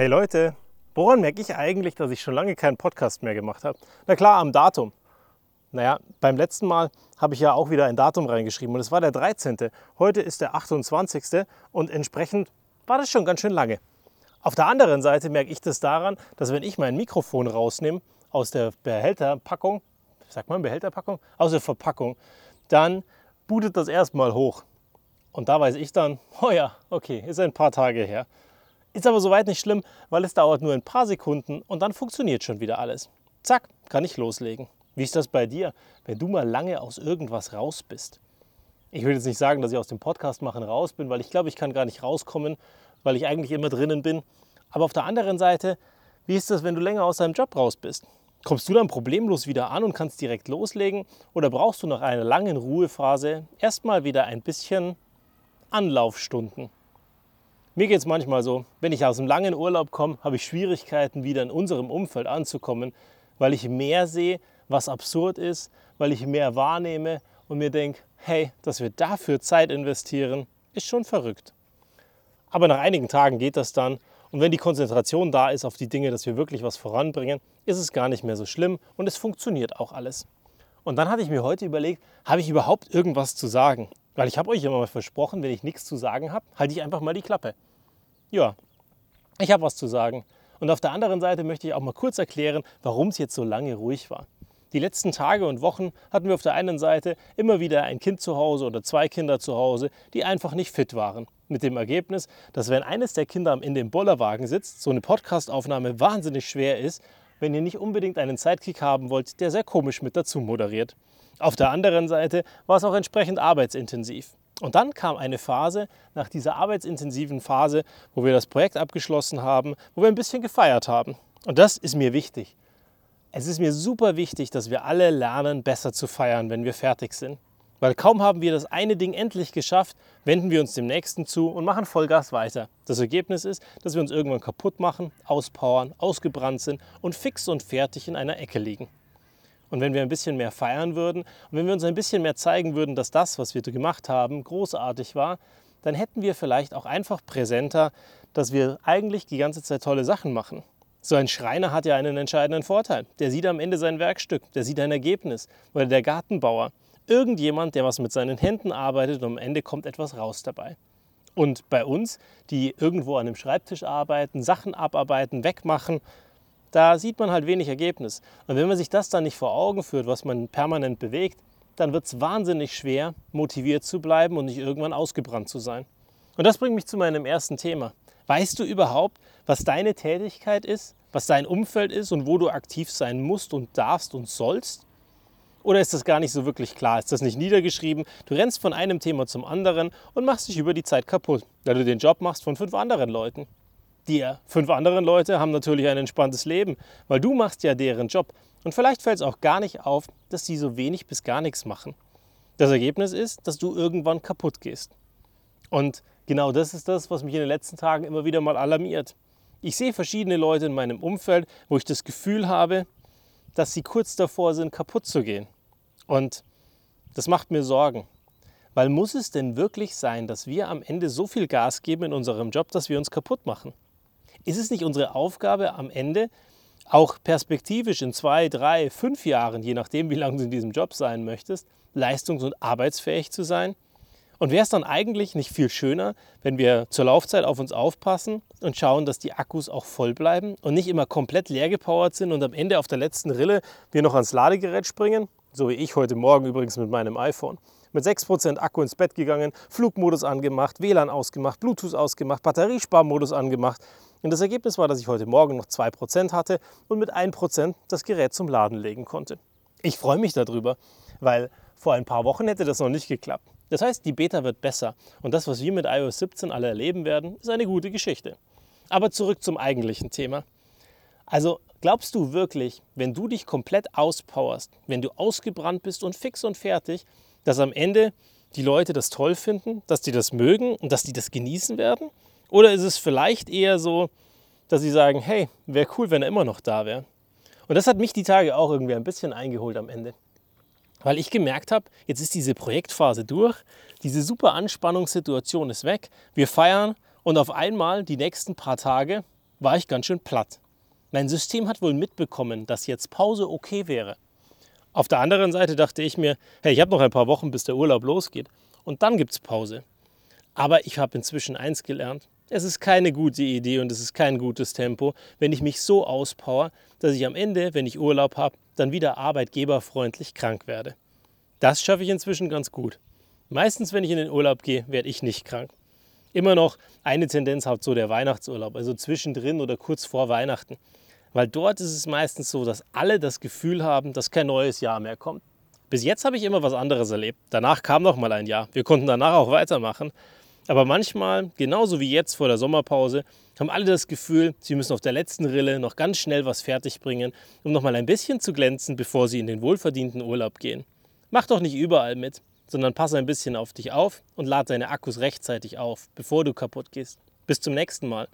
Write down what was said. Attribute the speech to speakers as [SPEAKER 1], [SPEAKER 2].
[SPEAKER 1] Hey Leute, woran merke ich eigentlich, dass ich schon lange keinen Podcast mehr gemacht habe? Na klar, am Datum. Naja, beim letzten Mal habe ich ja auch wieder ein Datum reingeschrieben und es war der 13. Heute ist der 28. und entsprechend war das schon ganz schön lange. Auf der anderen Seite merke ich das daran, dass wenn ich mein Mikrofon rausnehme aus der Behälterpackung, sagt man Behälterpackung? Aus der Verpackung, dann bootet das erstmal hoch. Und da weiß ich dann, oh ja, okay, ist ein paar Tage her. Ist aber soweit nicht schlimm, weil es dauert nur ein paar Sekunden und dann funktioniert schon wieder alles. Zack, kann ich loslegen. Wie ist das bei dir, wenn du mal lange aus irgendwas raus bist? Ich will jetzt nicht sagen, dass ich aus dem Podcast machen raus bin, weil ich glaube, ich kann gar nicht rauskommen, weil ich eigentlich immer drinnen bin. Aber auf der anderen Seite, wie ist das, wenn du länger aus deinem Job raus bist? Kommst du dann problemlos wieder an und kannst direkt loslegen? Oder brauchst du nach einer langen Ruhephase erstmal wieder ein bisschen Anlaufstunden? Mir geht es manchmal so, wenn ich aus einem langen Urlaub komme, habe ich Schwierigkeiten, wieder in unserem Umfeld anzukommen, weil ich mehr sehe, was absurd ist, weil ich mehr wahrnehme und mir denke, hey, dass wir dafür Zeit investieren, ist schon verrückt. Aber nach einigen Tagen geht das dann und wenn die Konzentration da ist auf die Dinge, dass wir wirklich was voranbringen, ist es gar nicht mehr so schlimm und es funktioniert auch alles. Und dann hatte ich mir heute überlegt, habe ich überhaupt irgendwas zu sagen? Weil ich habe euch immer mal versprochen, wenn ich nichts zu sagen habe, halte ich einfach mal die Klappe. Ja, ich habe was zu sagen. Und auf der anderen Seite möchte ich auch mal kurz erklären, warum es jetzt so lange ruhig war. Die letzten Tage und Wochen hatten wir auf der einen Seite immer wieder ein Kind zu Hause oder zwei Kinder zu Hause, die einfach nicht fit waren. Mit dem Ergebnis, dass wenn eines der Kinder am Ende im Bollerwagen sitzt, so eine Podcastaufnahme wahnsinnig schwer ist, wenn ihr nicht unbedingt einen Sidekick haben wollt, der sehr komisch mit dazu moderiert. Auf der anderen Seite war es auch entsprechend arbeitsintensiv. Und dann kam eine Phase, nach dieser arbeitsintensiven Phase, wo wir das Projekt abgeschlossen haben, wo wir ein bisschen gefeiert haben. Und das ist mir wichtig. Es ist mir super wichtig, dass wir alle lernen, besser zu feiern, wenn wir fertig sind. Weil kaum haben wir das eine Ding endlich geschafft, wenden wir uns dem nächsten zu und machen Vollgas weiter. Das Ergebnis ist, dass wir uns irgendwann kaputt machen, auspowern, ausgebrannt sind und fix und fertig in einer Ecke liegen. Und wenn wir ein bisschen mehr feiern würden und wenn wir uns ein bisschen mehr zeigen würden, dass das, was wir gemacht haben, großartig war, dann hätten wir vielleicht auch einfach präsenter, dass wir eigentlich die ganze Zeit tolle Sachen machen. So ein Schreiner hat ja einen entscheidenden Vorteil. Der sieht am Ende sein Werkstück, der sieht ein Ergebnis. Oder der Gartenbauer. Irgendjemand, der was mit seinen Händen arbeitet und am Ende kommt etwas raus dabei. Und bei uns, die irgendwo an einem Schreibtisch arbeiten, Sachen abarbeiten, wegmachen, da sieht man halt wenig Ergebnis. Und wenn man sich das dann nicht vor Augen führt, was man permanent bewegt, dann wird es wahnsinnig schwer, motiviert zu bleiben und nicht irgendwann ausgebrannt zu sein. Und das bringt mich zu meinem ersten Thema. Weißt du überhaupt, was deine Tätigkeit ist, was dein Umfeld ist und wo du aktiv sein musst und darfst und sollst? Oder ist das gar nicht so wirklich klar? Ist das nicht niedergeschrieben? Du rennst von einem Thema zum anderen und machst dich über die Zeit kaputt, weil du den Job machst von fünf anderen Leuten. Die fünf anderen Leute haben natürlich ein entspanntes Leben, weil du machst ja deren Job. Und vielleicht fällt es auch gar nicht auf, dass sie so wenig bis gar nichts machen. Das Ergebnis ist, dass du irgendwann kaputt gehst. Und genau das ist das, was mich in den letzten Tagen immer wieder mal alarmiert. Ich sehe verschiedene Leute in meinem Umfeld, wo ich das Gefühl habe, dass sie kurz davor sind, kaputt zu gehen. Und das macht mir Sorgen. Weil muss es denn wirklich sein, dass wir am Ende so viel Gas geben in unserem Job, dass wir uns kaputt machen? Ist es nicht unsere Aufgabe am Ende, auch perspektivisch in zwei, drei, fünf Jahren, je nachdem, wie lange du in diesem Job sein möchtest, leistungs- und arbeitsfähig zu sein? Und wäre es dann eigentlich nicht viel schöner, wenn wir zur Laufzeit auf uns aufpassen und schauen, dass die Akkus auch voll bleiben und nicht immer komplett leer gepowert sind und am Ende auf der letzten Rille wir noch ans Ladegerät springen? So wie ich heute Morgen übrigens mit meinem iPhone mit 6% Akku ins Bett gegangen, Flugmodus angemacht, WLAN ausgemacht, Bluetooth ausgemacht, Batteriesparmodus angemacht. Und das Ergebnis war, dass ich heute Morgen noch 2% hatte und mit 1% das Gerät zum Laden legen konnte. Ich freue mich darüber, weil vor ein paar Wochen hätte das noch nicht geklappt. Das heißt, die Beta wird besser und das, was wir mit iOS 17 alle erleben werden, ist eine gute Geschichte. Aber zurück zum eigentlichen Thema. Also glaubst du wirklich, wenn du dich komplett auspowerst, wenn du ausgebrannt bist und fix und fertig, dass am Ende die Leute das toll finden, dass die das mögen und dass die das genießen werden? Oder ist es vielleicht eher so, dass sie sagen, hey, wäre cool, wenn er immer noch da wäre? Und das hat mich die Tage auch irgendwie ein bisschen eingeholt am Ende. Weil ich gemerkt habe, jetzt ist diese Projektphase durch, diese super Anspannungssituation ist weg, wir feiern und auf einmal die nächsten paar Tage war ich ganz schön platt. Mein System hat wohl mitbekommen, dass jetzt Pause okay wäre. Auf der anderen Seite dachte ich mir, hey, ich habe noch ein paar Wochen, bis der Urlaub losgeht. Und dann gibt es Pause. Aber ich habe inzwischen eins gelernt. Es ist keine gute Idee und es ist kein gutes Tempo, wenn ich mich so auspower, dass ich am Ende, wenn ich Urlaub habe, dann wieder arbeitgeberfreundlich krank werde. Das schaffe ich inzwischen ganz gut. Meistens, wenn ich in den Urlaub gehe, werde ich nicht krank. Immer noch eine Tendenz hat so der Weihnachtsurlaub, also zwischendrin oder kurz vor Weihnachten. Weil dort ist es meistens so, dass alle das Gefühl haben, dass kein neues Jahr mehr kommt. Bis jetzt habe ich immer was anderes erlebt. Danach kam noch mal ein Jahr. Wir konnten danach auch weitermachen. Aber manchmal, genauso wie jetzt vor der Sommerpause, haben alle das Gefühl, sie müssen auf der letzten Rille noch ganz schnell was fertigbringen, um noch mal ein bisschen zu glänzen, bevor sie in den wohlverdienten Urlaub gehen. Mach doch nicht überall mit, sondern passe ein bisschen auf dich auf und lade deine Akkus rechtzeitig auf, bevor du kaputt gehst. Bis zum nächsten Mal.